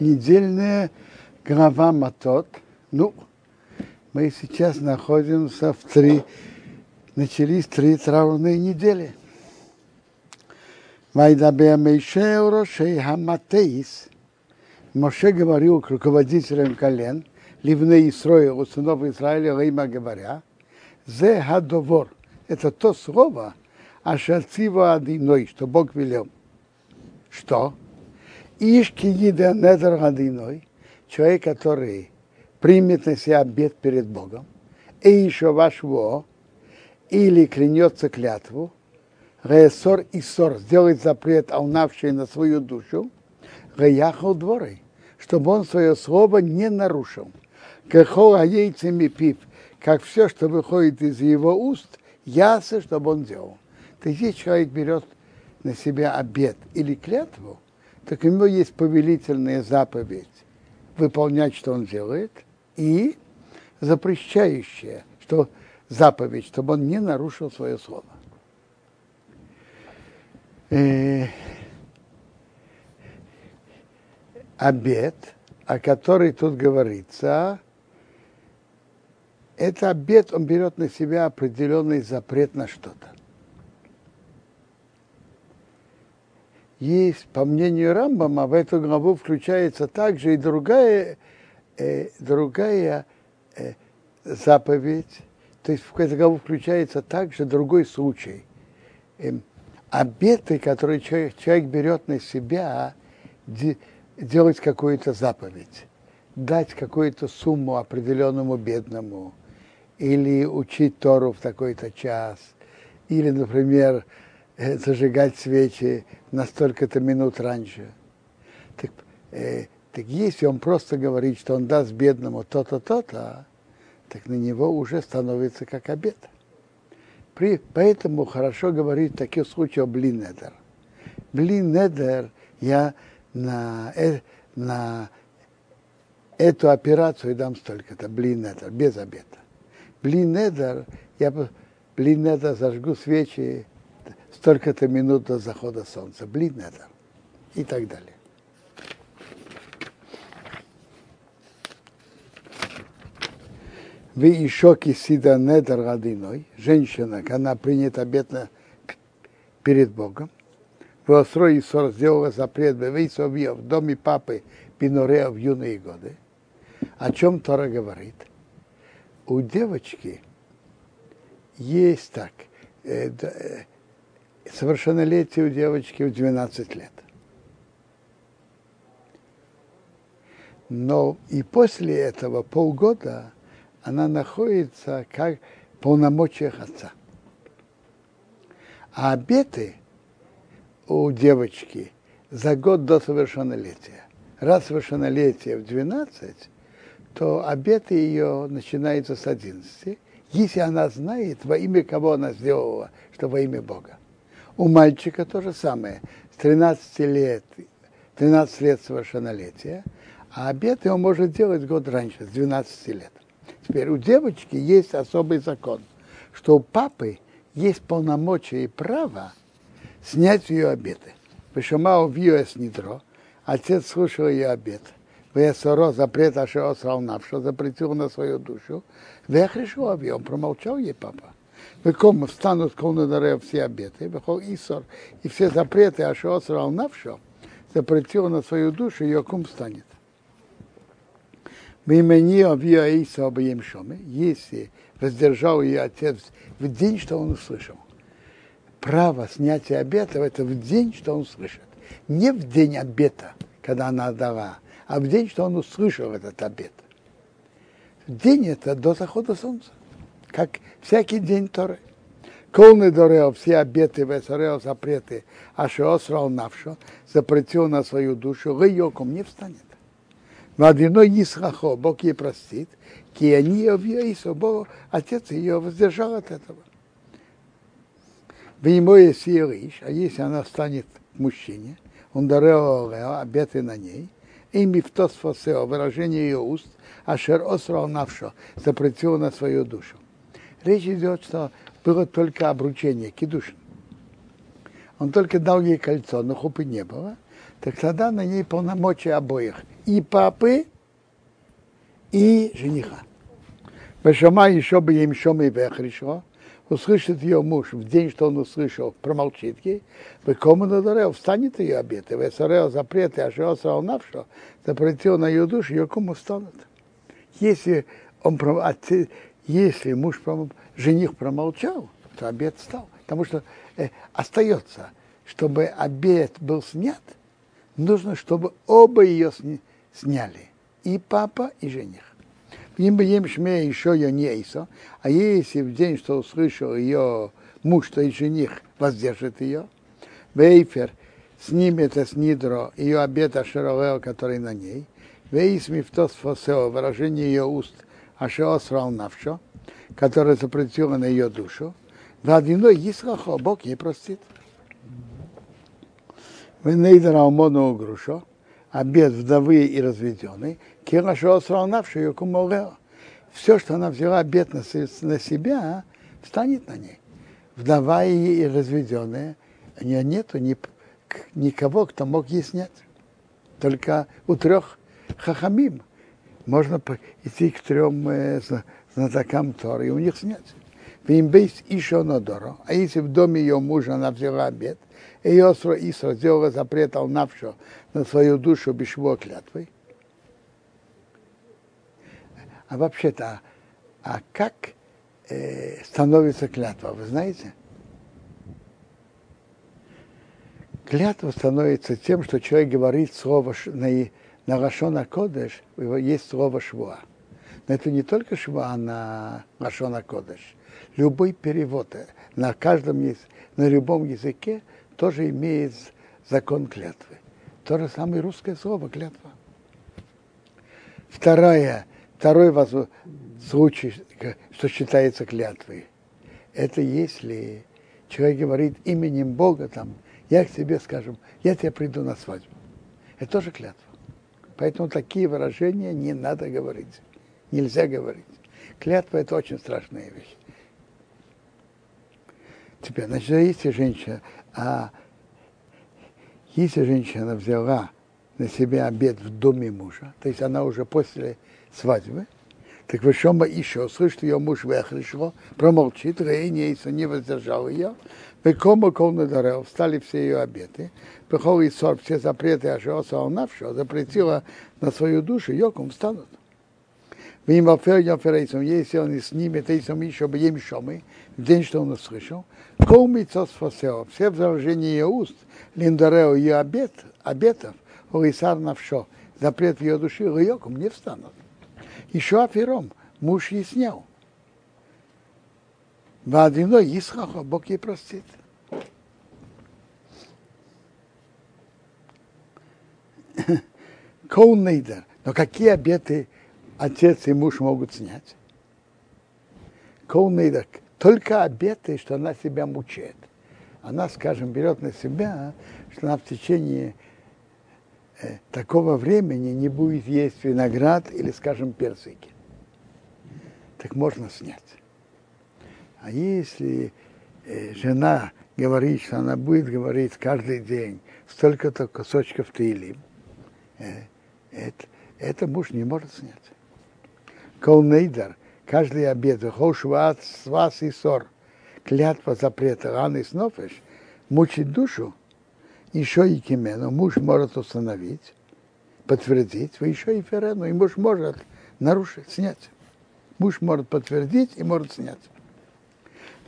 недельная глава Матот. Ну, мы сейчас находимся в три, начались три траурные недели. Вайдабе Мейше Урошей Хаматеис. Моше говорил к руководителям колен, Ливне Исроя, у сынов Израиля, Рима говоря, Зе Хадовор. Это то слово, Ашацива Адиной, что Бог велел. Что? Ишки Ида Недер Адиной, человек, который примет на себя обед перед Богом, и еще вашего, или клянется клятву, Реесор и сор сделает запрет, аунавший на свою душу, Реяхал дворы, чтобы он свое слово не нарушил. Кехол яйцами пив, как все, что выходит из его уст, ясно, чтобы он делал. То есть, человек берет на себя обед или клятву, так у него есть повелительная заповедь выполнять, что он делает, и запрещающая, что заповедь, чтобы он не нарушил свое слово. Э, обед, о который тут говорится, это обед, он берет на себя определенный запрет на что-то. Есть, по мнению Рамбама, в эту главу включается также и другая, э, другая э, заповедь, то есть в эту главу включается также другой случай. Э, обеты, которые человек, человек берет на себя, де, делать какую-то заповедь, дать какую-то сумму определенному бедному, или учить Тору в такой-то час, или, например, зажигать свечи на столько-то минут раньше. Так, э, так если он просто говорит, что он даст бедному то-то, то-то, так на него уже становится как обед. При, поэтому хорошо говорить в таких случаях блин недер. Блин недер я на, э, на эту операцию дам столько-то, блин недер, без обеда. Блин недер, я блин недер зажгу свечи столько-то минут до захода солнца. Блин недер. И так далее. Вы еще кисида недер родиной, женщина, она принята обетно перед Богом, в Осрой Исор сделала запрет в доме папы Пинорея в юные годы. О чем Тора говорит? У девочки есть так, э, э, совершеннолетие у девочки в 12 лет. Но и после этого полгода она находится как в полномочиях отца. А обеты у девочки за год до совершеннолетия. Раз совершеннолетие в 12, то обеты ее начинаются с 11, если она знает, во имя кого она сделала, что во имя Бога. У мальчика то же самое. С 13 лет, 13 лет совершеннолетия, а обеты он может делать год раньше, с 12 лет. Теперь у девочки есть особый закон, что у папы есть полномочия и право снять ее обеты. Вышамау виоэс нидро, отец слушал ее обет. Весоро запрет Ашео сравнавшо, запретил на свою душу. Вехрешу аби, он промолчал ей папа. Веком встанут колнадаре все обеты, вехол Исор, и все запреты Ашео сравнавшо, запретил на свою душу, ее кум станет. Мимени авиа Иса обоим шоме, если воздержал ее отец в день, что он услышал. Право снятия обета это в день, что он услышит. Не в день обета, когда она дала, а в день, что он услышал этот обет. День это до захода солнца, как всякий день Торы. Колны дорео, все обеты, весорео, запреты, а шеосрал навшо, запретил на свою душу, гайоком не встанет. Вадиной Нисхахо, Бог ей простит, ки они ее Бог, отец ее воздержал от этого. В ему есть Ириш, а если она станет мужчине, он дарил обеты на ней, и мифтос фосео, выражение ее уст, ашер осрал навшо, запретил на свою душу. Речь идет, что было только обручение, кидушин. Он только дал ей кольцо, но хупы не было, так тогда на ней полномочия обоих и папы, и жениха. Бешама еще бы им шома и вехришо, услышит ее муж в день, что он услышал, промолчит ей, кому надарел, встанет ее обед, и весорел запреты, а что срал навшо, запретил на ее душу, ее кому станут. Если он, если муж, жених промолчал, то обед стал. Потому что э, остается, чтобы обед был снят, нужно, чтобы оба ее сняли. И папа, и жених. Им бы им шме еще ее не Эйсо, а если в день, что услышал ее муж, то и жених воздержит ее, Вейфер снимет с Нидро ее обед Ашеролео, который на ней, Вейс мифтос фосео, выражение ее уст, Ашео срал навшо, которое запретило на ее душу, Вадиной Исрахо, Бог ей простит. Венейдер Алмону Грушо, обед вдовы и разведенный, Кирашо сравнавший ее куморео. Все, что она взяла обед на, на себя, станет на ней. Вдова и разведенная, у нее нету ни, никого, кто мог ей снять. Только у трех хахамим можно идти к трем э, знатокам Торы и у них снять. Вимбейс еще Нодоро. А если в доме ее мужа она взяла обед, и Йосра Исра сделала запрет Алнавшо на свою душу бешво клятвой. А вообще-то, а как э, становится клятва, вы знаете? Клятва становится тем, что человек говорит слово на, на Рашона Кодеш, есть слово швуа. Но это не только шва на Рашона Кодеш любой перевод на каждом на любом языке тоже имеет закон клятвы. То же самое русское слово клятва. Второе, второй случай, что считается клятвой, это если человек говорит именем Бога, там, я к тебе, скажем, я тебе приду на свадьбу. Это тоже клятва. Поэтому такие выражения не надо говорить. Нельзя говорить. Клятва – это очень страшная вещь. Теперь, значит, если женщина, а если женщина взяла на себя обед в доме мужа, то есть она уже после свадьбы, так вы Вышома еще слышит, ее муж выехал, промолчит, Рейнейса не воздержал ее, Векома колна дарел, встали все ее обеты, Пехол и сор, все запреты, а Ашиоса Алнавшо, запретила на свою душу, Йоком встанут. Если он и снимет, Эйсом еще бы ем шомы, в день, что он услышал, Кол митцос фасео, все возражения ее уст, линдарео ее обет, обетов, орисар навшо, запрет в ее души, рыоком не встанут. Еще афером муж ей снял. Вадино Исхаха, Бог ей простит. Кол нейдер. Но какие обеты отец и муж могут снять? Кол нейдер только обеты, что она себя мучает. Она, скажем, берет на себя, что она в течение такого времени не будет есть виноград или, скажем, персики. Так можно снять. А если э, жена говорит, что она будет говорить каждый день столько-то кусочков тылим, э, это, это муж не может снять. Колнейдер – каждый обед, хошват, свас и сор, клятва запрета, раны и снофеш, мучить душу, еще и кимену, муж может установить, подтвердить, вы еще и ферену, и муж может нарушить, снять. Муж может подтвердить и может снять.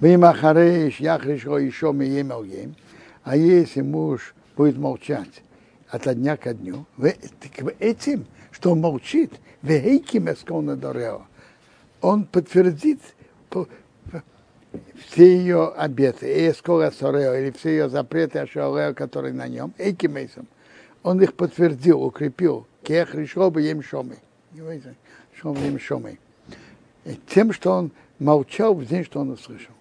Вы махареш, яхриш, еще мы ем, а если муж будет молчать от дня ко дню, этим, что он молчит, он подтвердит все ее обеты, и скоро сорео, или все ее запреты ашорео, которые на нем, эйкимейсом, он их подтвердил, укрепил, кех решил бы им шомы. Шом им шомы. Тем, что он молчал в день, что он услышал.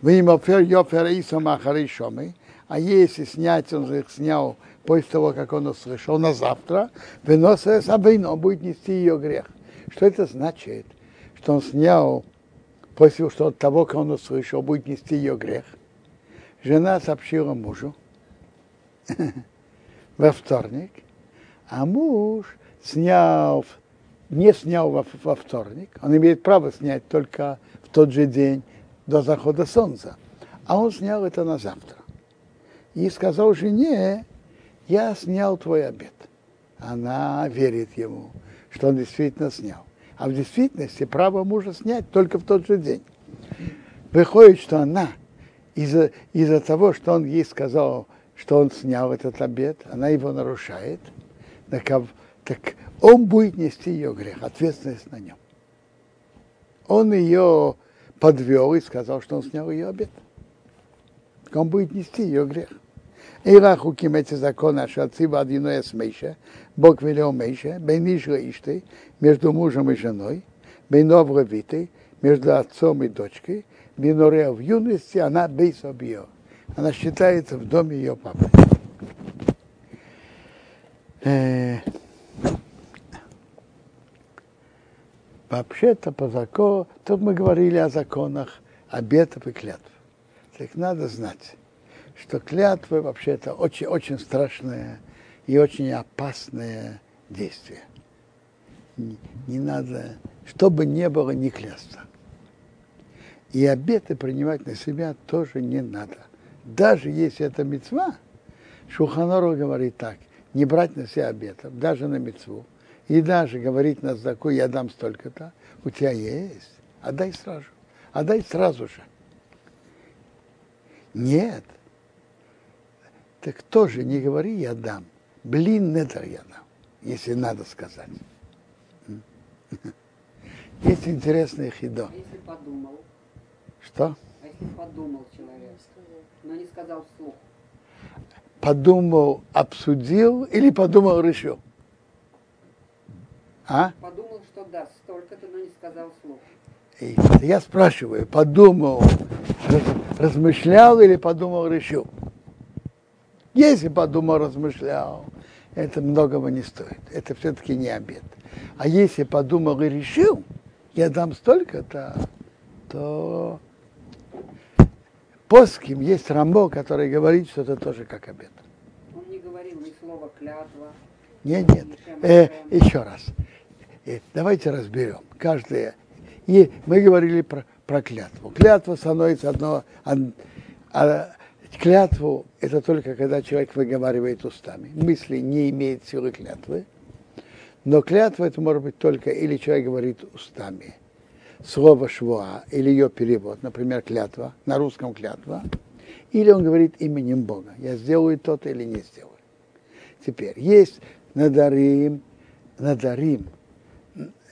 Вы им офер йофер исам ахари шомы, а если снять, он их снял после того, как он услышал, на завтра, выносит он будет нести ее грех. Что это значит? что он снял после что от того, как он услышал, будет нести ее грех. Жена сообщила мужу во вторник, А муж снял, не снял во, во вторник, он имеет право снять только в тот же день до захода солнца. А он снял это на завтра. И сказал жене, я снял твой обед. Она верит ему, что он действительно снял. А в действительности право мужа снять только в тот же день. Выходит, что она из-за из того, что он ей сказал, что он снял этот обед, она его нарушает, так, так он будет нести ее грех, ответственность на нем. Он ее подвел и сказал, что он снял ее обед. Он будет нести ее грех. И рахуким эти законы, отцива одиное с Мейше, Бог велел Мейше, бейнишра ишты, между мужем и женой, бейнов ревиты, между отцом и дочкой, бейнорея в юности, она бейсобио. Она считается в доме ее папы. Вообще-то по закону, тут мы говорили о законах обетов и клятв. Так надо знать, что клятвы вообще-то очень, очень страшное и очень опасное действие. Не, не надо, чтобы не было, не клясться. И обеты принимать на себя тоже не надо. Даже если это мецва, Шуханору говорит так, не брать на себя обетов, даже на мецву. И даже говорить на знаку, я дам столько-то, у тебя есть, отдай сразу. Отдай сразу же. Нет, так тоже не говори, я дам. Блин, недер я дам, если надо сказать. Есть интересное хидо. А если подумал? Что? А если подумал человек, но не сказал вслух? Подумал, обсудил или подумал, решил? А? Подумал, что даст столько-то, но не сказал вслух. И я спрашиваю, подумал, размышлял или подумал, решил? Если подумал, размышлял, это многого не стоит. Это все-таки не обед. А если подумал и решил, я дам столько-то, то поским есть Рамбо, который говорит, что это тоже как обед. Он не говорил ни слова клятва. Нет, нет. Э, еще раз. Э, давайте разберем. Каждое. И мы говорили про, про клятву. Клятва становится одно, а, Клятву – это только когда человек выговаривает устами. Мысли не имеют силы клятвы. Но клятва это может быть только или человек говорит устами. Слово швуа или ее перевод, например, клятва, на русском клятва, или он говорит именем Бога. Я сделаю то-то или не сделаю. Теперь, есть надарим, надарим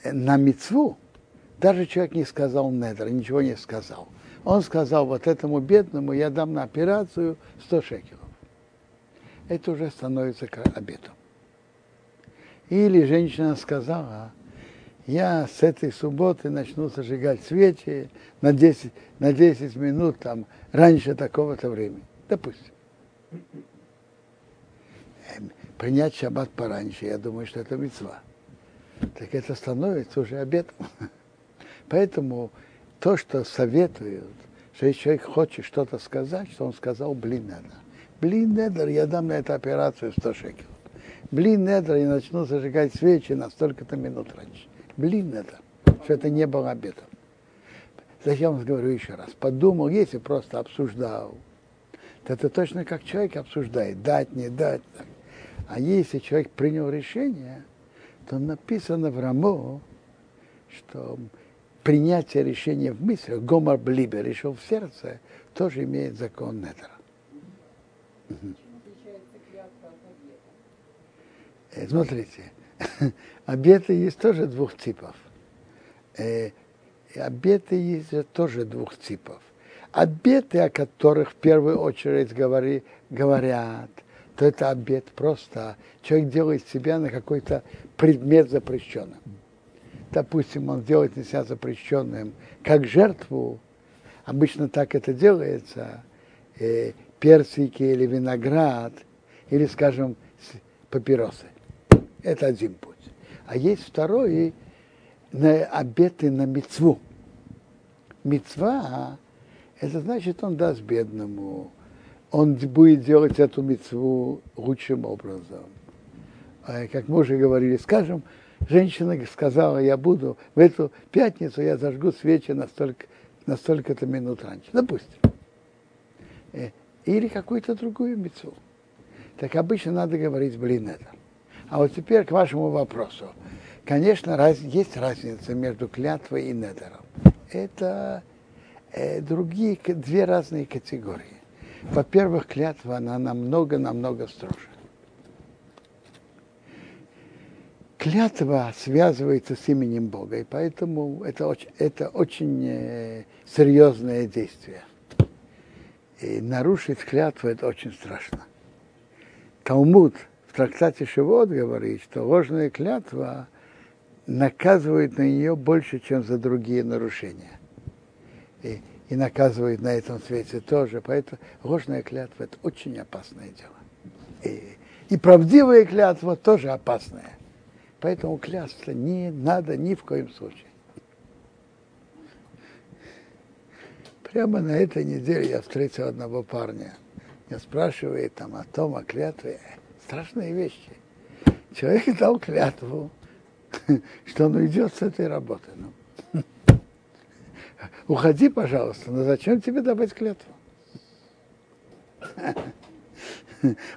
на мецву, даже человек не сказал недр, ничего не сказал – он сказал, вот этому бедному я дам на операцию 100 шекелов. Это уже становится обетом. Или женщина сказала, я с этой субботы начну зажигать свечи на 10, на 10 минут там, раньше такого-то времени. Допустим. Эм, принять шаббат пораньше, я думаю, что это мецва. Так это становится уже обетом. Поэтому то, что советуют, что если человек хочет что-то сказать, что он сказал блин недер. Блин недер, я дам на эту операцию 100 шекелов. Блин недер, я начну зажигать свечи на столько-то минут раньше. Блин недер, что это не было обедом. Зачем я говорю еще раз? Подумал, если просто обсуждал, то это точно как человек обсуждает, дать, не дать. Так. А если человек принял решение, то написано в Рамо, что принятие решения в мыслях, гомор блибе, решил в сердце, тоже имеет закон Недера. Э, смотрите, обеты есть тоже двух типов. Э, обеты есть тоже двух типов. Обеты, о которых в первую очередь говори, говорят, то это обет просто. Человек делает себя на какой-то предмет запрещенным допустим, он делает на себя запрещенным как жертву, обычно так это делается, э, персики или виноград, или, скажем, папиросы. Это один путь. А есть второй, на обеты на мецву. Мецва, это значит, он даст бедному, он будет делать эту мецву лучшим образом. э, как мы уже говорили, скажем, женщина сказала, я буду в эту пятницу, я зажгу свечи на столько, на столько-то минут раньше. Допустим. Э, или какую-то другую мецу. Так обычно надо говорить, блин, это. А вот теперь к вашему вопросу. Конечно, раз, есть разница между клятвой и недером. Это э, другие, две разные категории. Во-первых, клятва, она намного-намного строже. Клятва связывается с именем Бога, и поэтому это очень, это очень э, серьезное действие. И нарушить клятву это очень страшно. Талмуд в трактате Шивот говорит, что ложная клятва наказывает на нее больше, чем за другие нарушения. И, и наказывает на этом свете тоже. Поэтому ложная клятва – это очень опасное дело. И, и правдивая клятва тоже опасная. Поэтому клясться не надо ни в коем случае. Прямо на этой неделе я встретил одного парня. Я спрашиваю там о том, о клятве. Страшные вещи. Человек дал клятву, что он уйдет с этой работы. Ну. Уходи, пожалуйста, но зачем тебе давать клятву?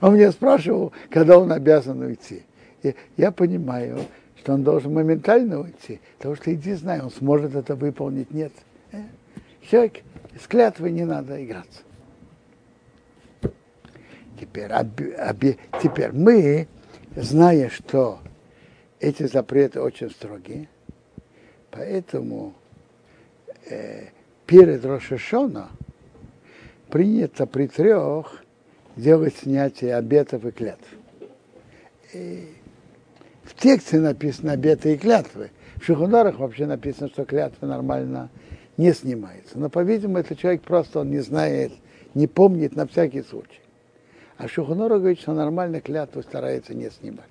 Он меня спрашивал, когда он обязан уйти. Я понимаю, что он должен моментально уйти, потому что иди знай, он сможет это выполнить. Нет. Э? Человек с клятвой не надо играться. Теперь, оби, оби, теперь мы, зная, что эти запреты очень строгие, поэтому э, перед Рошашона принято при трех делать снятие обетов и клятв. И в тексте написано обеты и клятвы. В Шухунарах вообще написано, что клятвы нормально не снимается. Но, по-видимому, этот человек просто он не знает, не помнит на всякий случай. А Шухунора говорит, что нормально клятву старается не снимать.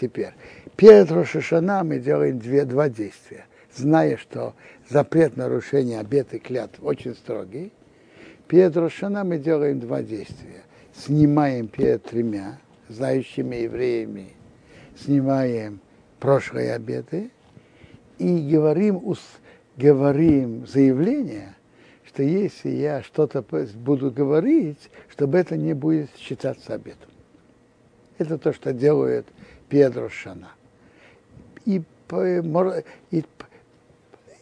Теперь, перед Рошашана мы делаем две, два действия. Зная, что запрет нарушения обеты клятв очень строгий, перед Рошана мы делаем два действия. Снимаем перед тремя знающими евреями, снимаем прошлые обеты и говорим, говорим заявление, что если я что-то буду говорить, чтобы это не будет считаться обетом. Это то, что делает Педро Шана. И, и,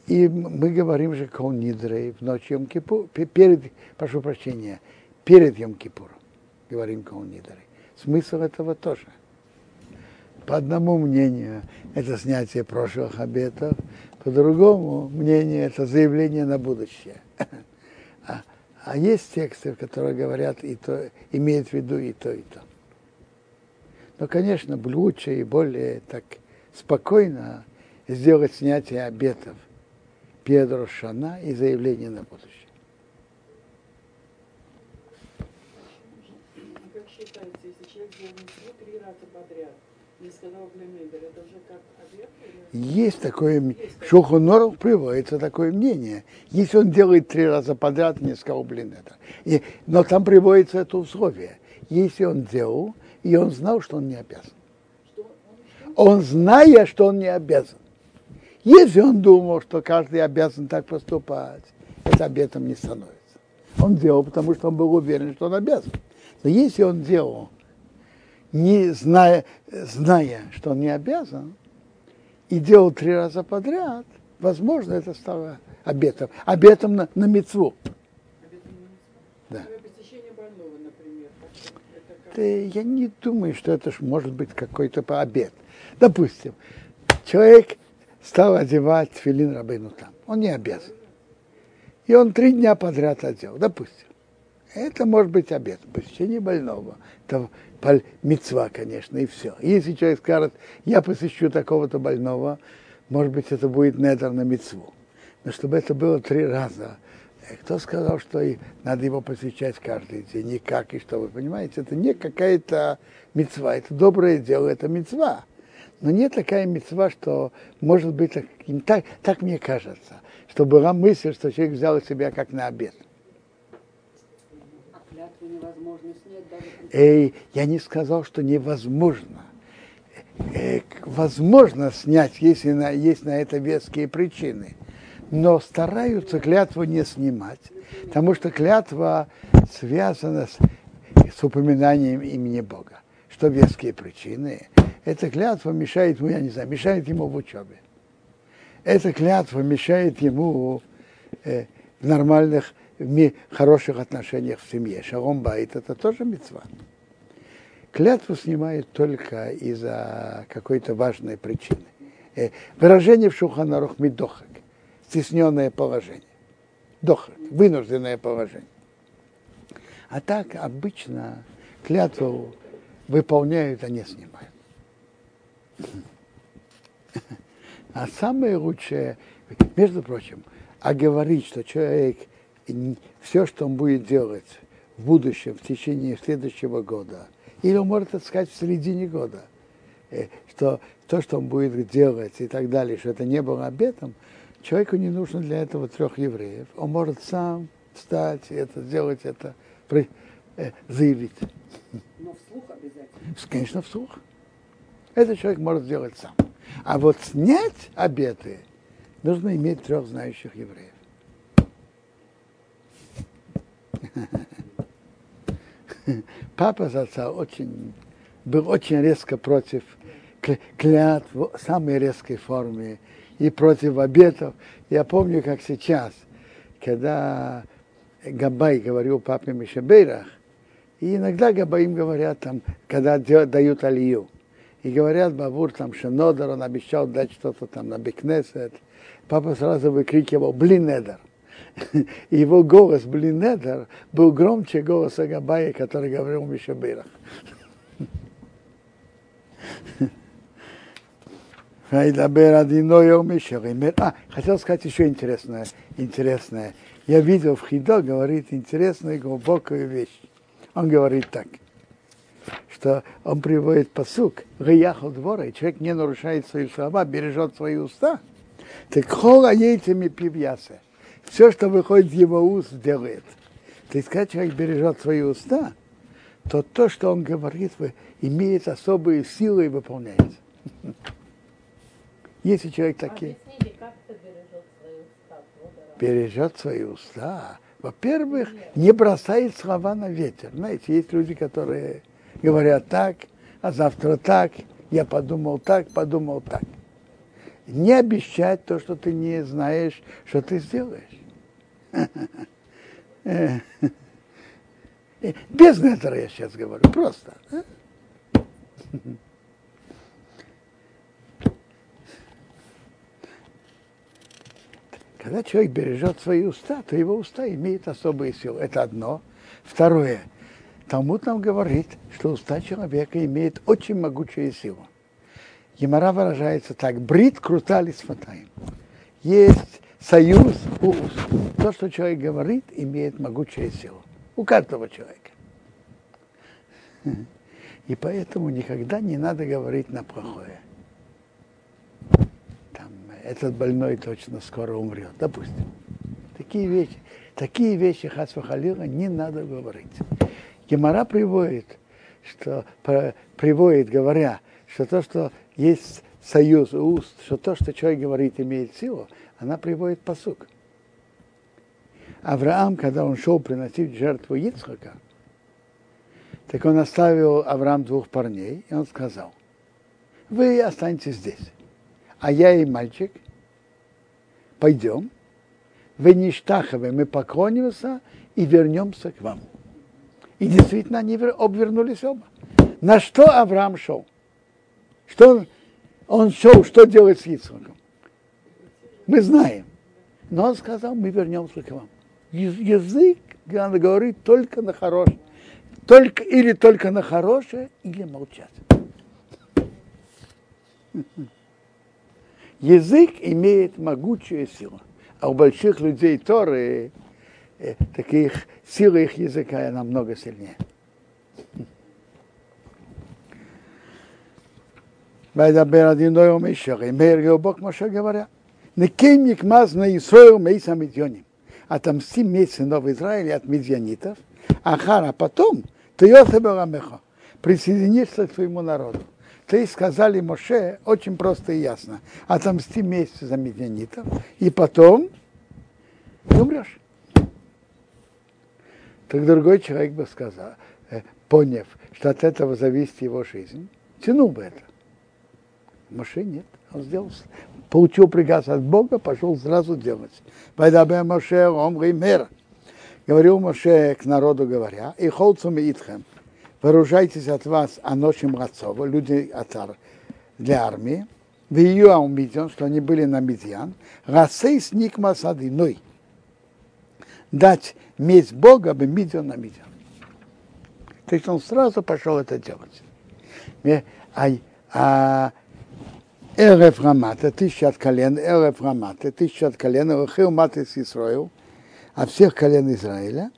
и мы говорим же Кол в ночь Йом перед, прошу прощения, перед Йом Кипуром говорим Кол. Смысл этого тоже. По одному мнению это снятие прошлых обетов, по другому мнению это заявление на будущее. А, а есть тексты, которые говорят и то, имеют в виду и то, и то. Но, конечно, лучше и более так спокойно сделать снятие обетов Педро Шана и заявление на будущее. А как считается, если человек делал три раза подряд, не сказал это уже как обед? Есть такое, в Шухонорах приводится такое мнение. Если он делает три раза подряд, не сказал, блин, это. И, но там приводится это условие. Если он делал, и он знал, что он не обязан. Он, зная, что он не обязан. Если он думал, что каждый обязан так поступать, это обетом не становится. Он делал, потому что он был уверен, что он обязан. Но если он делал, не зная, зная, что он не обязан, и делал три раза подряд, возможно, это стало обетом. Обетом на, на мецву. Да. Да, я не думаю, что это может быть какой-то обед. Допустим, человек стал одевать филин рабыну там. Он не обязан. И он три дня подряд одел, допустим. Это может быть обед, посещение больного. Это мецва, конечно, и все. Если человек скажет, я посещу такого-то больного, может быть, это будет недер на мецву. Но чтобы это было три раза, э, кто сказал, что и надо его посещать каждый день, никак, и что вы понимаете, это не какая-то мецва, это доброе дело, это мецва. Но нет такая мецва, что может быть, так, так, так мне кажется, что была мысль, что человек взял себя как на обед. Эй, я не сказал, что невозможно. э, возможно снять, если на, есть на это веские причины. Но стараются клятву не снимать, потому что клятва связана с, с упоминанием имени Бога. Что веские причины? Эта клятва мешает ему, я не знаю, мешает ему в учебе. Эта клятва мешает ему э, в нормальных, в хороших отношениях в семье. Шалом байт это тоже мецва. Клятву снимает только из-за какой-то важной причины. Э, выражение в Шуханарух мидохак, стесненное положение. Дохак, вынужденное положение. А так обычно клятву выполняют, а не снимают. А самое лучшее, между прочим, а говорить, что человек все, что он будет делать в будущем, в течение следующего года, или он может это сказать в середине года, э, что то, что он будет делать и так далее, что это не было обетом, человеку не нужно для этого трех евреев. Он может сам встать и это сделать, это э, заявить. Но вслух обязательно. Конечно, вслух. Этот человек может сделать сам. А вот снять обеты нужно иметь трех знающих евреев. Папа Заца очень, был очень резко против клятв в самой резкой форме и против обетов. Я помню, как сейчас, когда Габай говорил папе Мишебейрах, и иногда Габаим говорят там, когда дают алию, и говорят Бабур там, что Нодер, он обещал дать что-то там на Бекнесет. Папа сразу выкрикивал «Блинедер». И его голос Блинедер был громче голоса Габая, который говорил Мишабирах. А, хотел сказать еще интересное, интересное. Я видел в Хидо, говорит интересную глубокую вещь. Он говорит так, что он приводит посук, Гаяхал двора, и человек не нарушает свои слова, бережет свои уста. Так хола яйцами пивьяса все, что выходит из его уст, делает. То есть, когда человек бережет свои уста, то то, что он говорит, имеет особые силы и выполняется. Если человек такие... Бережет свои уста. Во-первых, не бросает слова на ветер. Знаете, есть люди, которые говорят так, а завтра так, я подумал так, подумал так. Не обещать то, что ты не знаешь, что ты сделаешь. Без нетера я сейчас говорю, просто. Когда человек бережет свои уста, то его уста имеют особые силы. Это одно. Второе. Талмуд нам говорит, что уста человека имеют очень могучую силу. Емара выражается так. Брит крутали с фатаем. Есть союз. То, что человек говорит, имеет могучую силу. У каждого человека. И поэтому никогда не надо говорить на плохое. Там, этот больной точно скоро умрет, допустим. Такие вещи, такие вещи Хасвахалила не надо говорить. Гемора приводит, что приводит, говоря, что то, что есть союз уст, что то, что человек говорит, имеет силу, она приводит посук. Авраам, когда он шел приносить жертву Ицхака, так он оставил Авраам двух парней, и он сказал, вы останетесь здесь, а я и мальчик пойдем, вы не штаховы, мы поклонимся и вернемся к вам. И действительно они обвернулись оба. На что Авраам шел? Что он, он шел, что делать с Ицхаком? Мы знаем. Но он сказал, мы вернемся к вам. Язык, надо говорить только на хорошее. Только, или только на хорошее, или молчать. Язык имеет могучую силу. А у больших людей Торы э, таких сила их языка намного сильнее. וידבר הדין לא יום ישרים, מהרגעו בו כמו שגבריה. Некем Никмаз на Исроил Мейса Медьоним. Отомсти месяц сынов Израиля от медьянитов, Ахара потом ты Йосебеламеха, присоединишься к своему народу. То есть сказали Моше очень просто и ясно. Отомсти месть за медианитов, и потом ты умрешь. Так другой человек бы сказал, э, поняв, что от этого зависит его жизнь, тянул бы это. Моше нет. Он сделал, получил приказ от Бога, пошел сразу делать. Вайдабе Моше омри мир. Говорил Моше к народу говоря, и холцум итхем, вооружайтесь от вас аношим рацова, люди атар, для армии, в ее Аумидиан, что они были на Медиан, расей сник масады, ной, дать месть Бога бы Медиан на Медиан. То есть он сразу пошел это делать. А, а Эрев Рамата, тысяча от колен, Эрев Рамата, тысяча от колен, Рахил Матис Исраил, от всех колен Израиля,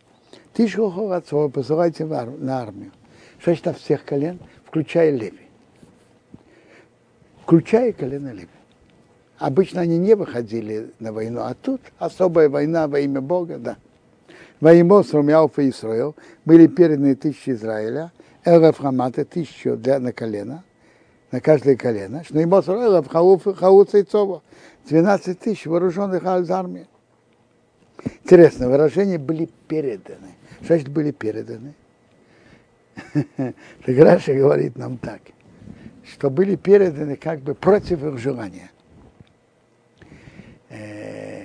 тысячу Хорацова посылайте на армию. Что значит от всех колен, включая Леви? Включая колено Леви. Обычно они не выходили на войну, а тут особая война во имя Бога, да. Во имя Срумяуфа и Исраил были переданы тысячи Израиля, Эрев Рамата, тысячу для, на колено, на каждое колено. Что ему Срумяуфа, Хауц и Цова, 12 тысяч вооруженных из армии. Интересно, выражения были переданы. Что значит были переданы? Раша говорит нам так, что были переданы как бы против их желания. Э,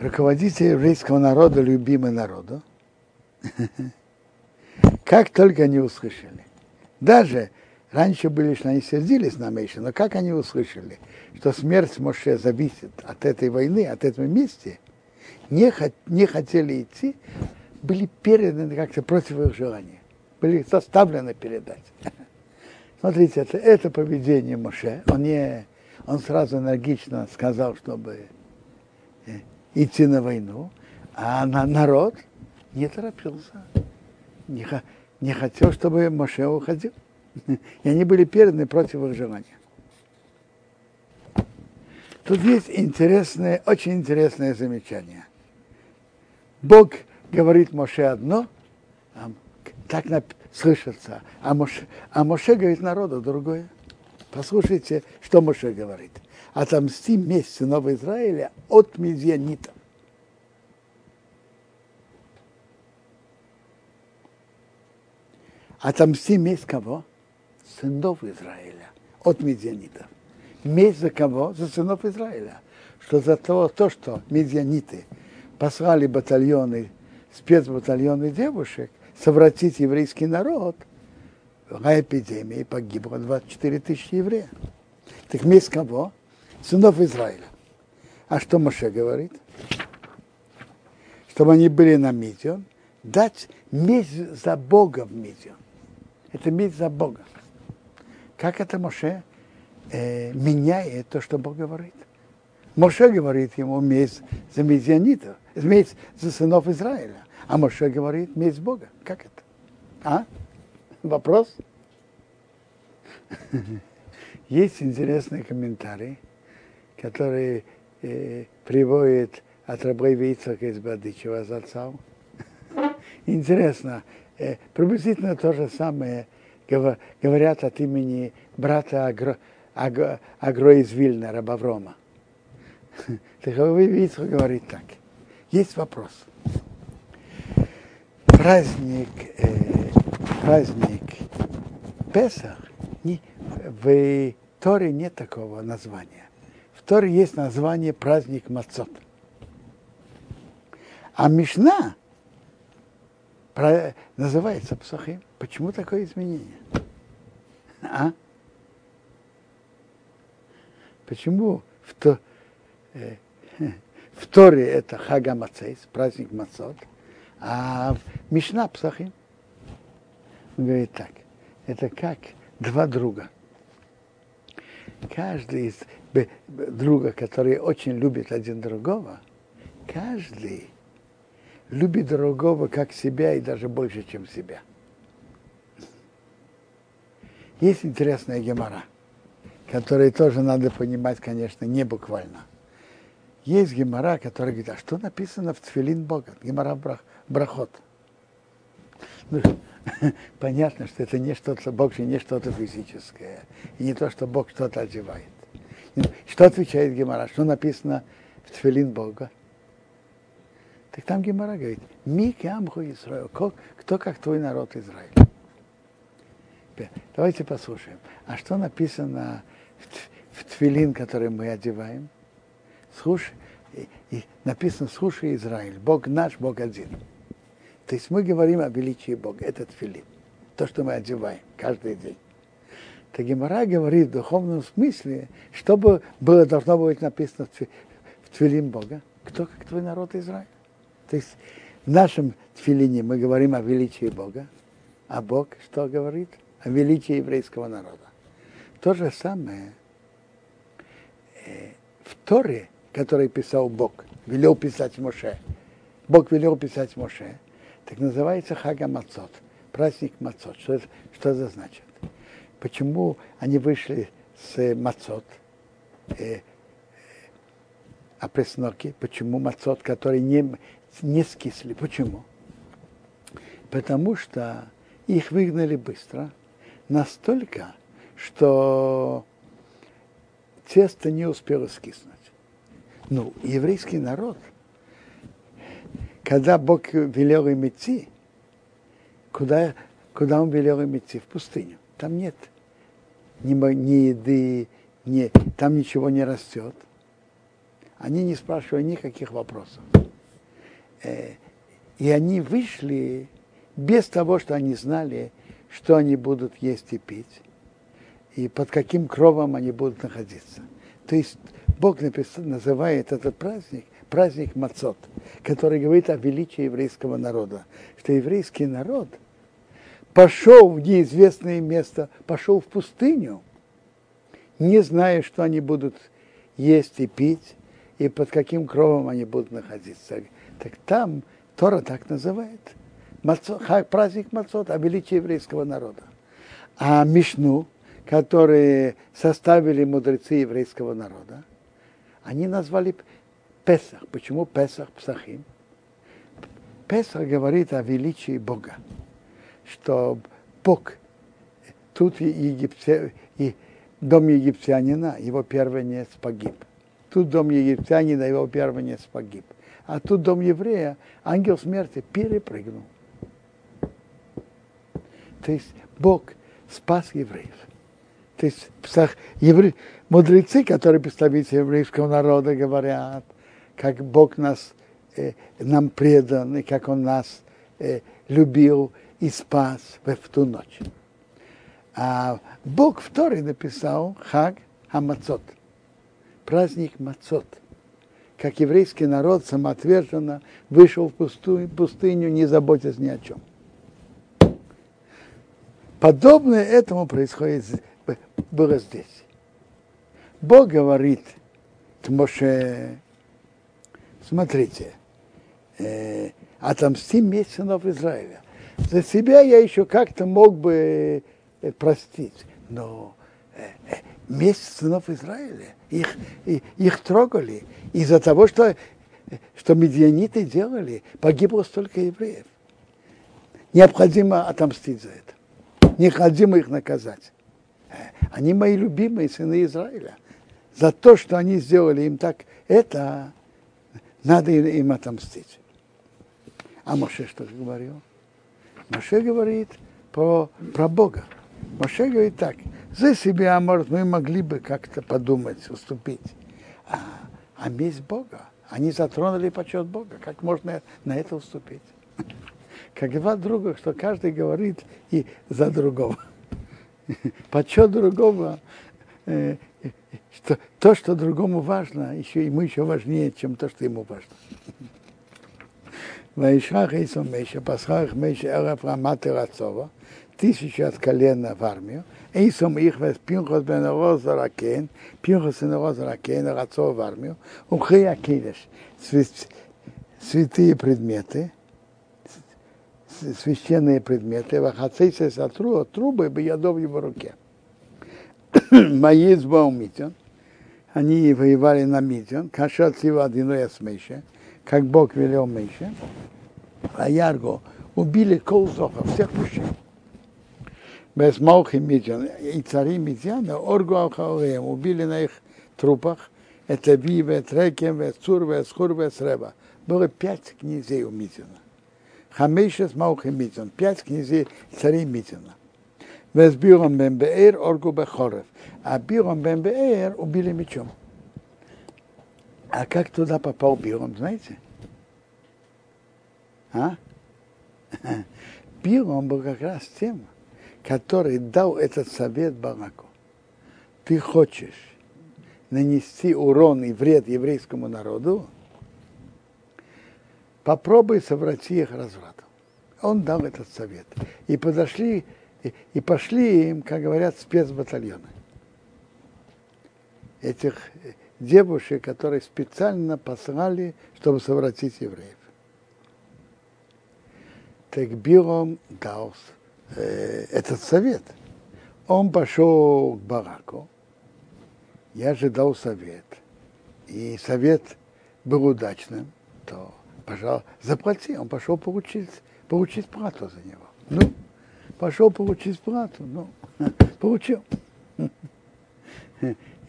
руководитель еврейского народа, любимый народу, как только они услышали, даже раньше были, что они сердились на Мейша, но как они услышали, что смерть Моше зависит от этой войны, от этого места, не, не хотели идти, были переданы как-то против их желания были заставлены передать. Смотрите, это, это поведение Моше. Он, не, он сразу энергично сказал, чтобы э, идти на войну, а на, народ не торопился. Не, не хотел, чтобы Моше уходил. И они были переданы против их желания. Тут есть интересное, очень интересное замечание. Бог говорит Моше одно, а так слышится. А Моше, а Моше говорит народу другое. Послушайте, что Моше говорит. Отомсти месть сынов Израиля от Медианита. Отомсти месть кого? Сынов Израиля от Медианитов. Месть за кого? За сынов Израиля. Что за то, то что медианиты послали батальоны, спецбатальоны девушек, совратить еврейский народ, в эпидемии погибло 24 тысячи евреев. Так месть кого? Сынов Израиля. А что Моше говорит? Чтобы они были на Мидион, дать месть за Бога в Мидион. Это месть за Бога. Как это Моше э, меняет то, что Бог говорит? Моше говорит ему месть за медианитов, месть за сынов Израиля. А Моше говорит, месть Бога. Как это? А? Вопрос? Есть интересный комментарий, который э, приводит от Вейцака из Бадычева Зацау. Интересно, э, приблизительно то же самое говорят от имени брата Агро, Агро, Агро из Вильна, Рабаврома. Так Вейцак говорит так. Есть вопрос – праздник, э, праздник Песах, не, в Торе нет такого названия. В Торе есть название праздник Мацот. А Мишна называется Псахим. Почему такое изменение? А? Почему в, то, э, в Торе это Хага Мацейс, праздник Мацот, а Мишна Псахим говорит так, это как два друга. Каждый из друга, которые очень любят один другого, каждый любит другого как себя и даже больше, чем себя. Есть интересная гемора, которую тоже надо понимать, конечно, не буквально. Есть гемора, которая говорит, а что написано в Тфилин Бога? Гемора Брах, брахот. Ну, Понятно, что это не что-то, Бог же не что-то физическое. И не то, что Бог что-то одевает. Что отвечает Гемора? Что написано в Тфилин Бога? Так там Гемора говорит, Мик Ямху Израиль, кто как твой народ Израиль. Давайте послушаем. А что написано в, в Твилин, который мы одеваем? Слушай, и, и написано «Слушай, Израиль, Бог наш, Бог один». То есть мы говорим о величии Бога, этот филин, то, что мы одеваем каждый день. Так Гемора говорит в духовном смысле, чтобы было, должно быть написано в Твилин Бога, кто как твой народ Израиль. То есть в нашем Тфилине мы говорим о величии Бога, а Бог что говорит? О величии еврейского народа. То же самое э, в Торе, который писал Бог, велел писать Моше. Бог велел писать Моше так называется Хага Мацот, праздник Мацот. Что, это, что это значит? Почему они вышли с Мацот, э, а пресноки, почему Мацот, который не, не скисли, почему? Потому что их выгнали быстро, настолько, что тесто не успело скиснуть. Ну, еврейский народ – когда Бог велел им идти, куда, куда он велел им идти? В пустыню. Там нет ни, ни еды, ни, там ничего не растет. Они не спрашивают никаких вопросов. Э, и они вышли без того, что они знали, что они будут есть и пить, и под каким кровом они будут находиться. То есть Бог называет этот праздник праздник Мацот, который говорит о величии еврейского народа. Что еврейский народ пошел в неизвестное место, пошел в пустыню, не зная, что они будут есть и пить, и под каким кровом они будут находиться. Так там Тора так называет. Мацот, праздник Мацот, о величии еврейского народа. А Мишну, которые составили мудрецы еврейского народа, они назвали Песах. Почему Песах Псахим? Песах говорит о величии Бога, что Бог, тут египте, и дом египтянина, его первенец погиб. Тут дом египтянина, его первенец погиб. А тут дом еврея, ангел смерти перепрыгнул. То есть Бог спас евреев. То есть псах, евре, мудрецы, которые представители еврейского народа, говорят, как Бог нас, э, нам предан, и как Он нас э, любил и спас в, в ту ночь. А Бог в Торе написал Хаг Хамацот, праздник Мацот, как еврейский народ самоотверженно вышел в пустую, пустыню, не заботясь ни о чем. Подобное этому происходит, было здесь. Бог говорит Моше, смотрите, э, отомсти месть сынов Израиля. За себя я еще как-то мог бы э, простить, но э, э, месть сынов Израиля, их, их, их трогали из-за того, что, что медианиты делали, погибло столько евреев. Необходимо отомстить за это. Необходимо их наказать. Они мои любимые сыны Израиля. За то, что они сделали им так, это надо им отомстить. А Моше что говорил? Моше говорит про, про Бога. Моше говорит так, за себя, может, мы могли бы как-то подумать, уступить. А, а месть Бога, они затронули почет Бога, как можно на это уступить? Как два друга, что каждый говорит и за другого. Почет другого э, что то, что другому важно, еще ему еще важнее, чем то, что ему важно. Исом Меша, Пасхах Меша Эреф Рамат Рацова, тысяча от колена в армию, Эйсом их вес Пинхос бен Ракен, Пинхос Роза Ракен, Рацова в армию, Ухея Кидеш, святые предметы, священные предметы, Вахацейся Сатру, трубы бы ядов в его руке. Маец Баумитян, они воевали на Мидьян, Каша Цива Адиноя с Мейше, как Бог велел Мейше, а Ярго убили колзоха, всех мужчин. Без Малхи Мидьян и цари Мидьяна, Оргу Алхаолеем, убили на их трупах, это Виве, Трекем, Цурве, Схурве, Среба. Было пять князей у Мидьяна. Хамейшес Малхи Мидьян, пять князей царей Мидьяна. Вес Бирон бен Беэр, Оргу Бехорев. А Бирон бен Беэр убили мечом. А как туда попал Бирон, знаете? А? Бирон был как раз тем, который дал этот совет Бараку. Ты хочешь нанести урон и вред еврейскому народу, попробуй соврати их развратом. Он дал этот совет. И подошли, и, пошли им, как говорят, спецбатальоны. Этих девушек, которые специально послали, чтобы совратить евреев. Так Билом дал э, этот совет. Он пошел к Бараку, я же дал совет, и совет был удачным, то, пожалуйста, заплати. Он пошел получить, получить плату за него. Ну, пошел получить плату, ну, получил.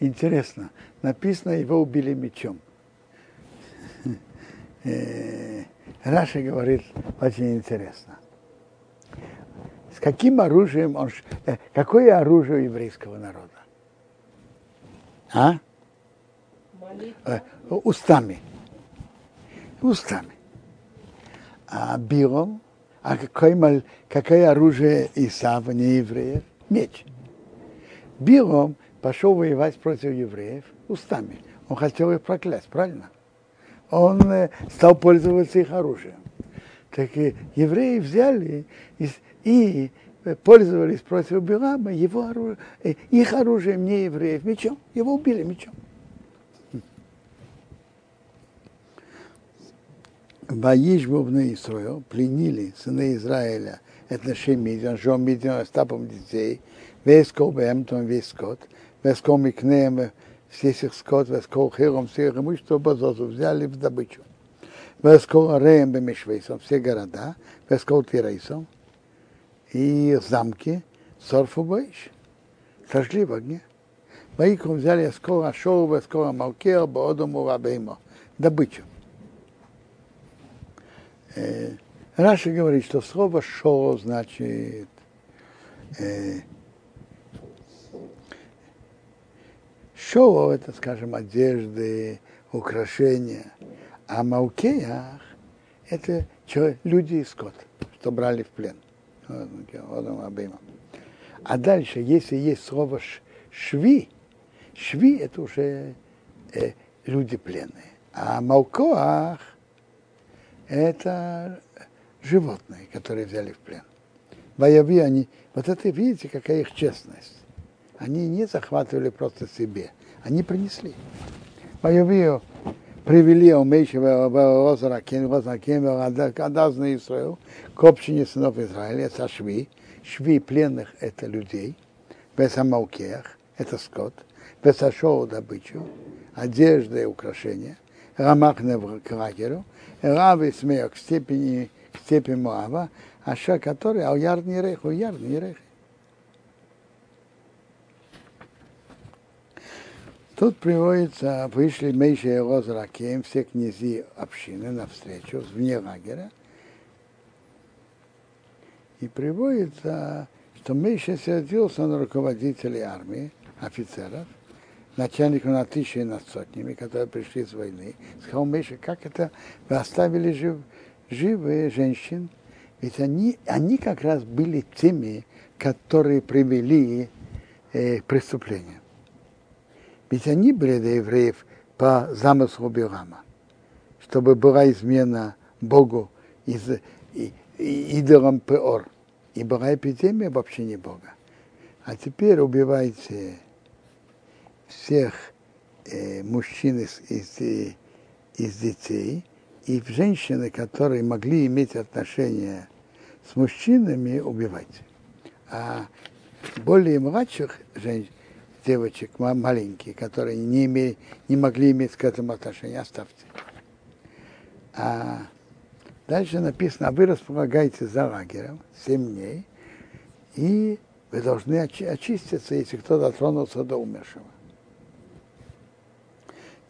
Интересно, написано, его убили мечом. Э, Раша говорит очень интересно. С каким оружием он... Э, какое оружие у еврейского народа? А? Э, устами. Устами. А Билом, а какое, какое оружие Исава, не евреев? Меч. Билом пошел воевать против евреев устами. Он хотел их проклясть, правильно? Он э, стал пользоваться их оружием. Так евреи взяли и, и пользовались против Билама его оружие, э, их оружием, не евреев, мечом. Его убили мечом. Ваиш Бубны Исраил пленили сыны Израиля, это Шемидиан, Жом Мидиан, Остапом детей, весь кол Бемтон, весь скот, весь кол Микнеем, всех их скот, весь кол Хером, все их имущество Базозу, взяли в добычу. Весь кол Ареем Бемешвейсом, все города, весь кол Тирейсом, и замки Сорфубайш сожгли в огне. Ваикру взяли скоро Шоува, скоро Малкеа, Боодому, Вабеймо. Добычу. Э, Раша говорит, что слово шо значит э, шоу это, скажем, одежды, украшения, а маукеях это люди и скот, что брали в плен. А дальше, если есть слово шви, шви это уже э, люди пленные. А малкоах это животные, которые взяли в плен. Вояви они, вот это видите, какая их честность. Они не захватывали просто себе, они принесли. Вояви привели умеющего озера Кенвазакем, Адазна Исраил, к общине сынов Израиля, это шви. Шви пленных – это людей. Бесамаукех – это скот. Бесашоу – добычу. Одежда и украшения. Рамах кракеру. Рав и смех к степени, к степени Моава. Аша, который, а яр не реху, яр не реху. Тут приводится, вышли Мейша и Розракеем, все князи общины навстречу, вне лагеря. И приводится, что Мейша сердился на руководителей армии, офицеров, начальников на тысячи и над сотнями, которые пришли с войны. Сказал Мейша, как это вы оставили жив, живые женщин? Ведь они, они как раз были теми, которые привели э, преступление. Ведь они были для евреев по замыслу Бирама, чтобы была измена Богу из, и, и, идолом Пеор. И была эпидемия в общине Бога. А теперь убивайте всех э, мужчин из, из, из детей и женщины, которые могли иметь отношения с мужчинами, убивайте. А более младших женщин, девочек маленькие, которые не, имели, не могли иметь к этому отношения, оставьте. А Дальше написано, вы располагаете за лагерем 7 дней, и вы должны очиститься, если кто дотронулся до умершего.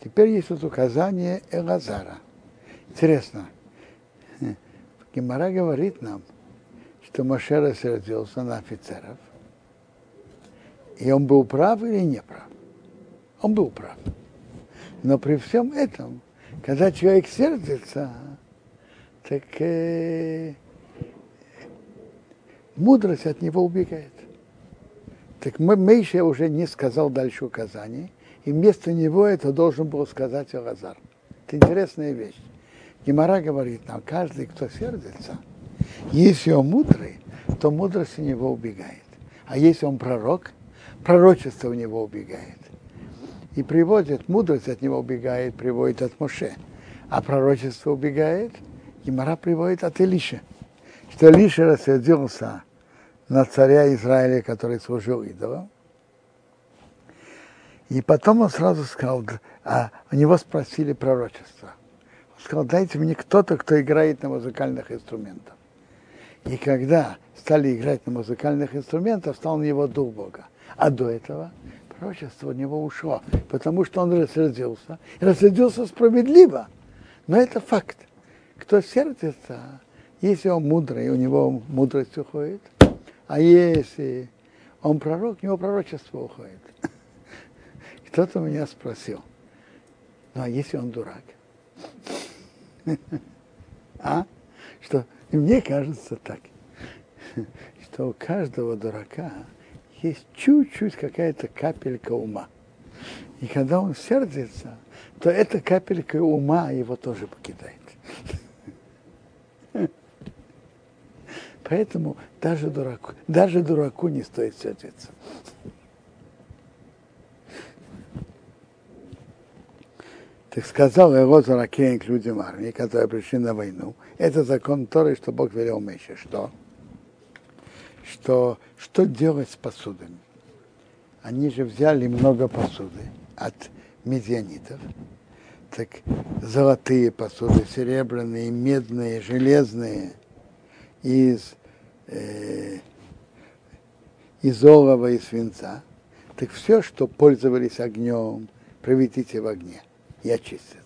Теперь есть вот указание Элазара. Интересно, Гемора говорит нам, что Моше рассердился на офицеров, и он был прав или не прав. Он был прав. Но при всем этом, когда человек сердится, так э, мудрость от него убегает. Так Мейша уже не сказал дальше указаний, и вместо него это должен был сказать Алазар. Это интересная вещь. Гемора говорит нам, каждый, кто сердится, если он мудрый, то мудрость у него убегает. А если он пророк, пророчество у него убегает. И приводит, мудрость от него убегает, приводит от Моше. А пророчество убегает, Гемора приводит от Илиша. Что Илиша рассердился на царя Израиля, который служил идолам. И потом он сразу сказал, а у него спросили пророчество. Он сказал, дайте мне кто-то, кто играет на музыкальных инструментах. И когда стали играть на музыкальных инструментах, стал на него дух Бога. А до этого пророчество у него ушло, потому что он рассердился. И рассердился справедливо. Но это факт. Кто сердится, если он мудрый, у него мудрость уходит, а если он пророк, у него пророчество уходит. Кто-то меня спросил, ну а если он дурак? А? Что? И мне кажется так, что у каждого дурака есть чуть-чуть какая-то капелька ума. И когда он сердится, то эта капелька ума его тоже покидает. Поэтому даже дураку, даже дураку не стоит сердиться. Так сказал его Заракейн к людям армии, которые пришли на войну. Это закон Торы, что Бог велел Меше. Что? Что, что делать с посудами? Они же взяли много посуды от медианитов. Так золотые посуды, серебряные, медные, железные – из, э, из олова и свинца, так все, что пользовались огнем, проведите в огне и очистится.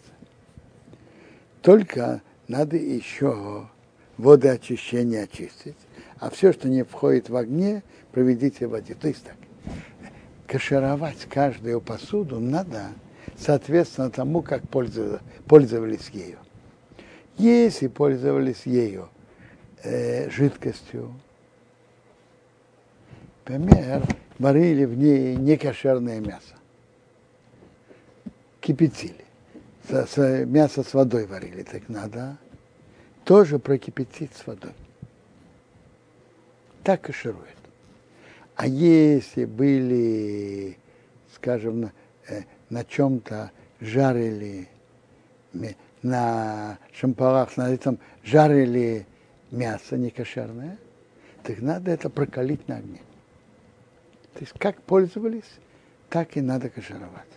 Только надо еще водоочищение очистить, а все, что не входит в огне, проведите в воде. То есть так, кашировать каждую посуду надо соответственно тому, как пользовались ею. Если пользовались ею э, жидкостью. Например, варили в ней некошерное мясо. Кипятили. Мясо с водой варили, так надо тоже прокипятить с водой. Так каширует. А если были, скажем, на, э, на чем-то жарили, на шампалах, на этом жарили мясо некошерное, так надо это прокалить на огне. То есть как пользовались, так и надо кашировать.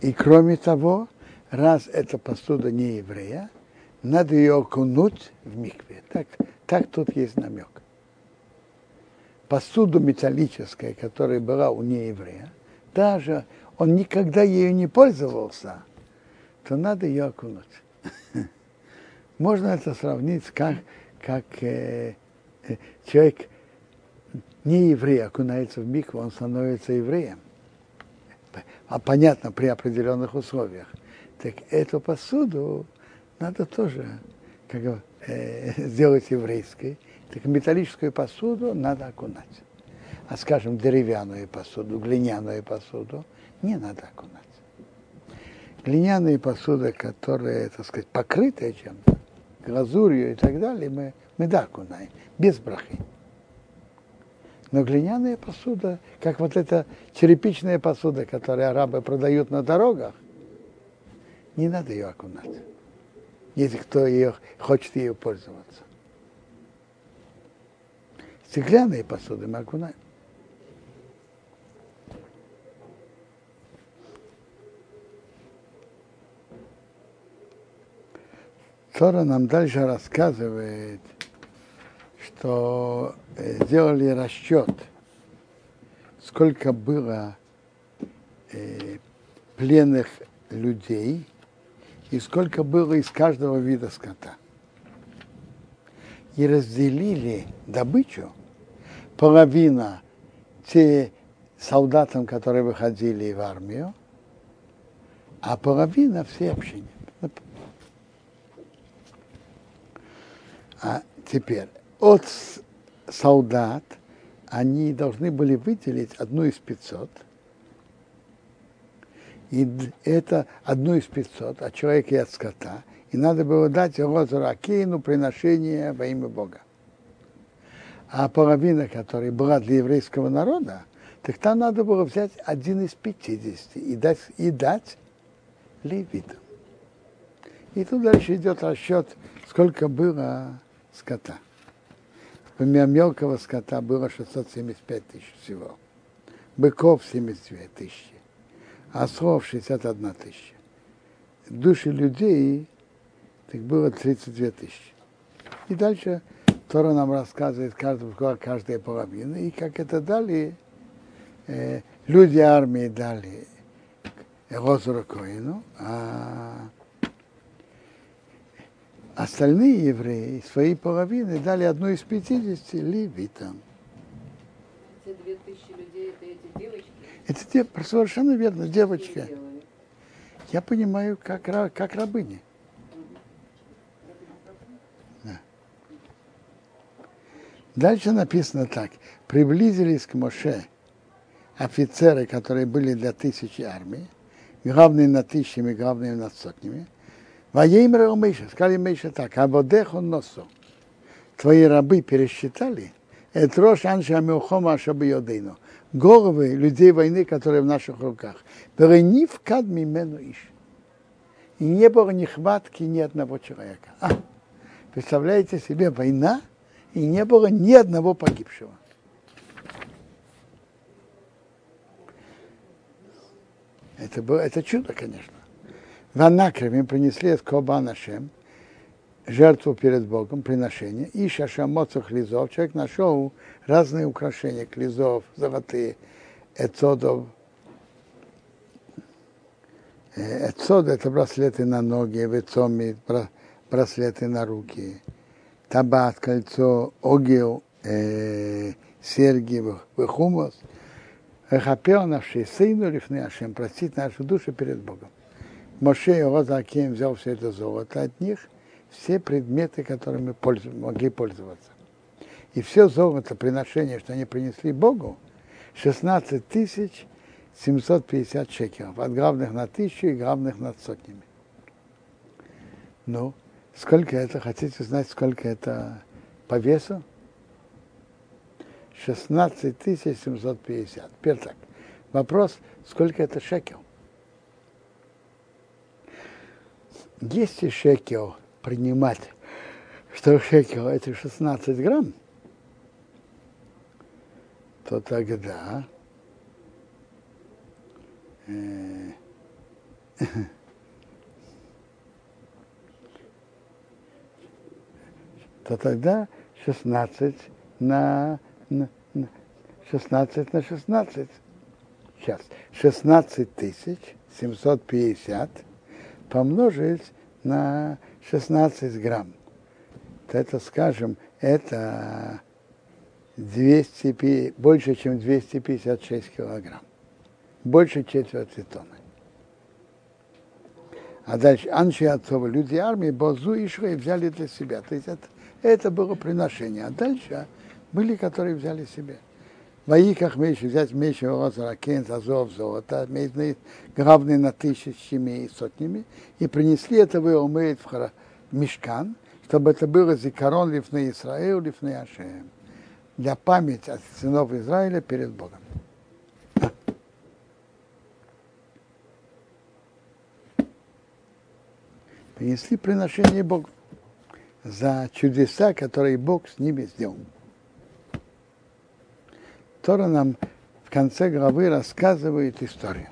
И кроме того, раз эта посуда не еврея, надо ее окунуть в микве. Так, так тут есть намек. Посуду металлическую, которая была у нееврея, даже он никогда ею не пользовался, то надо ее окунуть. Можно это сравнить, как, как э, э, человек не еврей окунается в микву, он становится евреем. А понятно, при определенных условиях. Так эту посуду надо тоже как, э, сделать еврейской. Так металлическую посуду надо окунать. А скажем, деревянную посуду, глиняную посуду не надо окунать. Глиняные посуды, которые, так сказать, покрытые чем-то, глазурью и так далее, мы, мы да окунаем, без брахи. Но глиняная посуда, как вот эта черепичная посуда, которую арабы продают на дорогах, не надо ее окунать, если кто ее, хочет ее пользоваться. Стеклянные посуды мы окунаем. Тора нам дальше рассказывает, что э, сделали расчет, сколько было э, пленных людей и сколько было из каждого вида скота. И разделили добычу половина те солдатам, которые выходили в армию, а половина всей общине. А теперь от солдат они должны были выделить одну из 500. И это одну из 500 от человека и от скота. И надо было дать Розу Акейну приношение во имя Бога. А половина, которая была для еврейского народа, так там надо было взять один из 50 и дать, и дать левитам. И тут дальше идет расчет, сколько было скота. Например, мелкого скота было 675 тысяч всего. Быков 72 тысячи. Ослов 61 тысяча. Души людей так было 32 тысячи. И дальше Тора нам рассказывает каждая, каждая половина, и как это дали, э, люди армии дали Розуру Коину, а остальные евреи свои половины дали одну из 50 левитам. Эти две тысячи людей, это эти девочки? Это дев... совершенно верно, девочка. Я понимаю, как, как рабыни. Да. Дальше написано так. Приблизились к Моше офицеры, которые были для тысячи армий, главные над тысячами, главные над сотнями. Воеймер Мейша, сказали Мейша так, водеху носу. Твои рабы пересчитали, это рош анша меухома ашабиодейну. Головы людей войны, которые в наших руках. Ни в кадми мену иш. И не было нехватки ни одного человека. А, представляете себе, война, и не было ни одного погибшего. Это, было, это чудо, конечно. В Анакре мы принесли от Коба Нашем, жертву перед Богом, приношение, и шашамоцах лизов. Человек нашел разные украшения, клизов, золотые, эцодов. Эцод – это браслеты на ноги, вецоми, браслеты на руки, табат, кольцо, огил, э, серьги, хумос – Эхапел наши сыну лифны Ашем, простить нашу душу перед Богом. Моше и Розаким взял все это золото от них, все предметы, которыми могли пользоваться. И все золото, приношение, что они принесли Богу, 16 тысяч 750 шекелов, от главных на тысячу и главных над сотнями. Ну, сколько это, хотите знать, сколько это по весу? 16 750. Теперь так. Вопрос, сколько это шекел? Если шекел принимать, что шекел это 16 грамм, то тогда э, то тогда 16 на 16 на 16. Сейчас. 16 тысяч 750 помножить на 16 грамм. Это, скажем, это 200, больше, чем 256 килограмм. Больше четверти тонны. А дальше Анши отцова, люди армии, Бозу и Швей взяли для себя. То есть это, это было приношение. А дальше были, которые взяли себе. Ваиках меч, взять меч Розаракен, Азов, золото, медные, главные на тысячами и сотнями, и принесли это в умеет в мешкан, чтобы это было зикарон лифны Израил, лифны Ашем, для памяти от сынов Израиля перед Богом. Принесли приношение Богу за чудеса, которые Бог с ними сделал. Тора нам в конце главы рассказывает историю,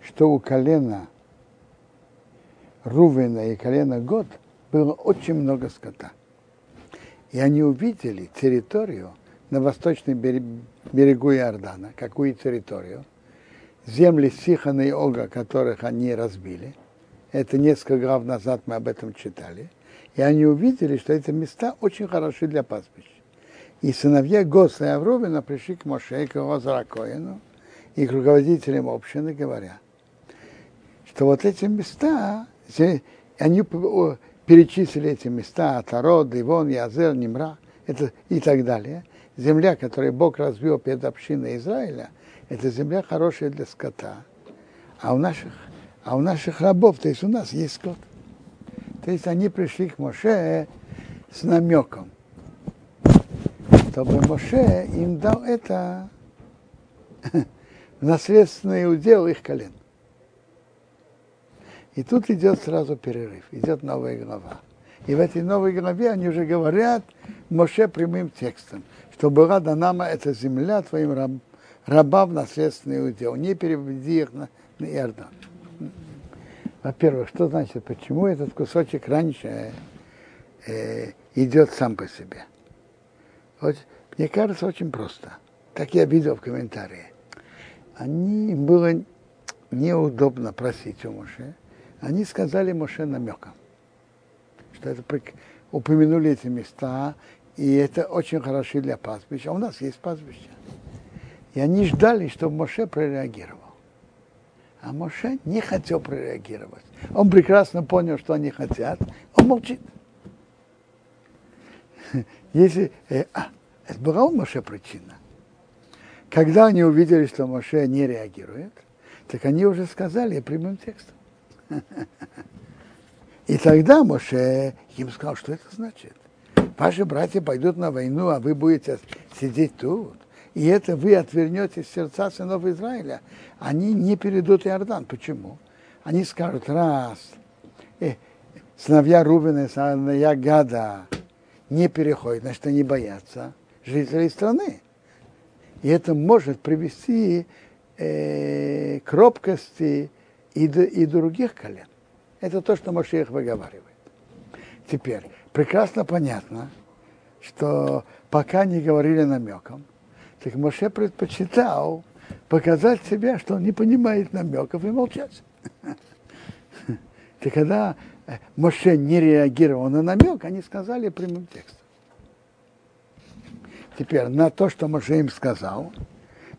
что у колена Рувена и колена Год было очень много скота. И они увидели территорию на восточном берегу Иордана. Какую территорию? Земли Сихана и Ога, которых они разбили. Это несколько глав назад мы об этом читали. И они увидели, что эти места очень хороши для пастбищ. И сыновья Госа и Авровина пришли к Моше и к Озракоину и к руководителям общины, говоря, что вот эти места, они перечислили эти места, Тарод, Ивон, Язер, Нимра это, и так далее. Земля, которую Бог развел перед общиной Израиля, это земля хорошая для скота. А у наших, а у наших рабов, то есть у нас есть скот. То есть они пришли к Моше с намеком, чтобы Моше им дал это наследственный удел их колен. И тут идет сразу перерыв, идет новая глава. И в этой новой главе они уже говорят Моше прямым текстом, что была дана эта земля твоим раб, рабам наследственный удел. Не переведи их на, на Иордан. Во-первых, что значит, почему этот кусочек раньше э, идет сам по себе? Мне кажется, очень просто. Так я видел в комментарии. Они было неудобно просить у Моше, они сказали Моше намеком, что это упомянули эти места, и это очень хорошо для пастбища. А у нас есть пастбище. И они ждали, чтобы Моше прореагировал. А Моше не хотел прореагировать. Он прекрасно понял, что они хотят. Он молчит. Если... Э, а, это была у Моше причина. Когда они увидели, что Моше не реагирует, так они уже сказали прямым текстом. И тогда Моше им сказал, что это значит. Ваши братья пойдут на войну, а вы будете сидеть тут. И это вы отвернете сердца сынов Израиля. Они не перейдут Иордан. Почему? Они скажут, раз, э, сыновья Рубина, сыновья Гада не переходят, значит, они боятся жителей страны. И это может привести э, к робкости и, и других колен. Это то, что Машех выговаривает. Теперь, прекрасно понятно, что пока не говорили намеком, так Моше предпочитал показать себя, что он не понимает намеков и молчать. Так когда Моше не реагировал на намек, они сказали прямым текстом. Теперь на то, что Моше им сказал,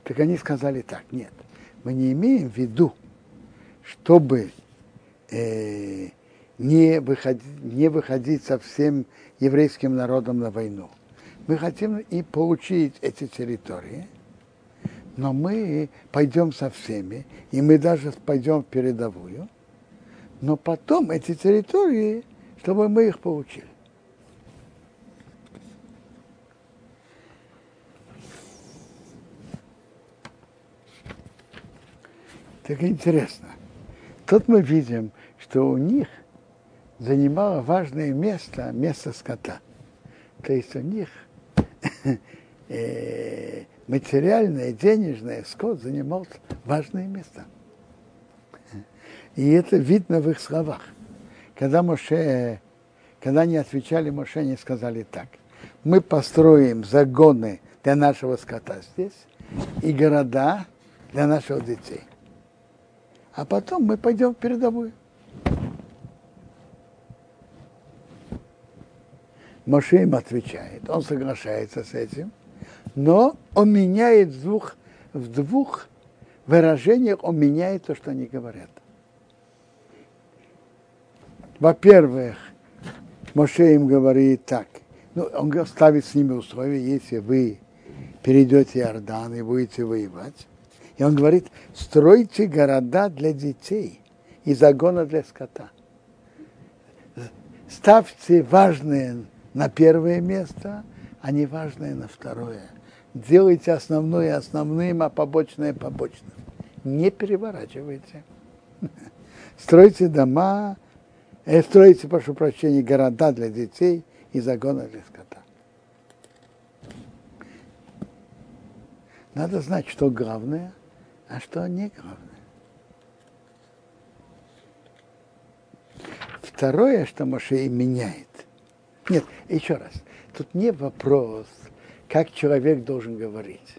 так они сказали так, нет, мы не имеем в виду, чтобы э, не, выходить, не выходить со всем еврейским народом на войну. Мы хотим и получить эти территории, но мы пойдем со всеми, и мы даже пойдем в передовую, но потом эти территории, чтобы мы их получили. Так интересно. Тут мы видим, что у них занимало важное место, место скота. То есть у них э, материальное, денежное, скот занимал важное место. И это видно в их словах. Когда Моше, когда они отвечали Моше, они сказали так. Мы построим загоны для нашего скота здесь и города для наших детей а потом мы пойдем в передовую. Моше им отвечает, он соглашается с этим, но он меняет в двух, в двух выражениях, он меняет то, что они говорят. Во-первых, Моше им говорит так, ну, он ставит с ними условия, если вы перейдете Иордан и будете воевать, и он говорит, стройте города для детей и загона для скота. Ставьте важные на первое место, а не важные на второе. Делайте основное основным, а побочное побочным. Не переворачивайте. Стройте дома, э, стройте, прошу прощения, города для детей и загона для скота. Надо знать, что главное, а что не главное. второе, что Моше меняет. Нет, еще раз. Тут не вопрос, как человек должен говорить.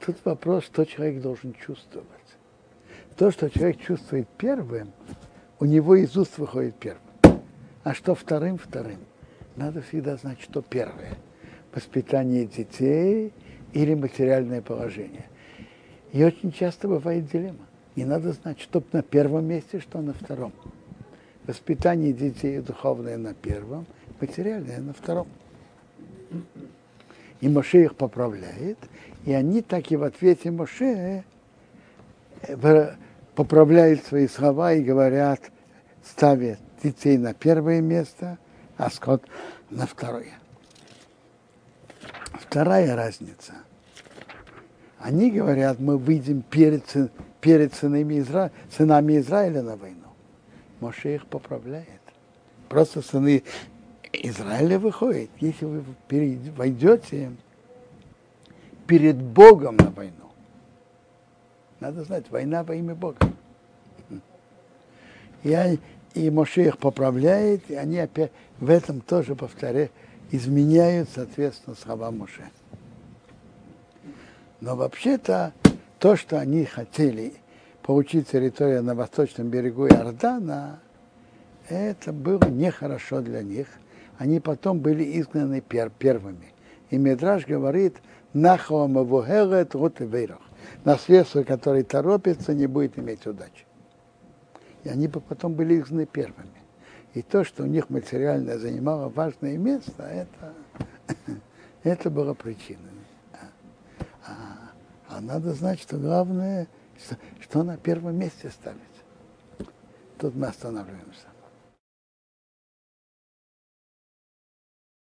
Тут вопрос, что человек должен чувствовать. То, что человек чувствует первым, у него из уст выходит первым. А что вторым, вторым. Надо всегда знать, что первое. Воспитание детей или материальное положение. И очень часто бывает дилемма. Не надо знать, что на первом месте, что на втором. Воспитание детей духовное на первом, материальное на втором. И Моше их поправляет, и они так и в ответе Моше э, поправляют свои слова и говорят, ставят детей на первое место, а скот на второе. Вторая разница. Они говорят, мы выйдем перед, перед сынами, Изра... сынами Израиля на войну. Моше их поправляет. Просто сыны Израиля выходят. Если вы войдете перед Богом на войну, надо знать, война во имя Бога. И, и Моше их поправляет, и они опять в этом тоже, повторяю, изменяют, соответственно, слова Моше. Но вообще-то то, что они хотели получить территорию на восточном берегу Иордана, это было нехорошо для них. Они потом были изгнаны пер первыми. И Медраж говорит, Нахоама Вухелет Рутевейрах. Наследство, которое торопится, не будет иметь удачи. И они бы потом были изгнаны первыми. И то, что у них материально занимало важное место, это, это было причиной. А, а надо знать, что главное, что, что на первом месте ставить. Тут мы останавливаемся.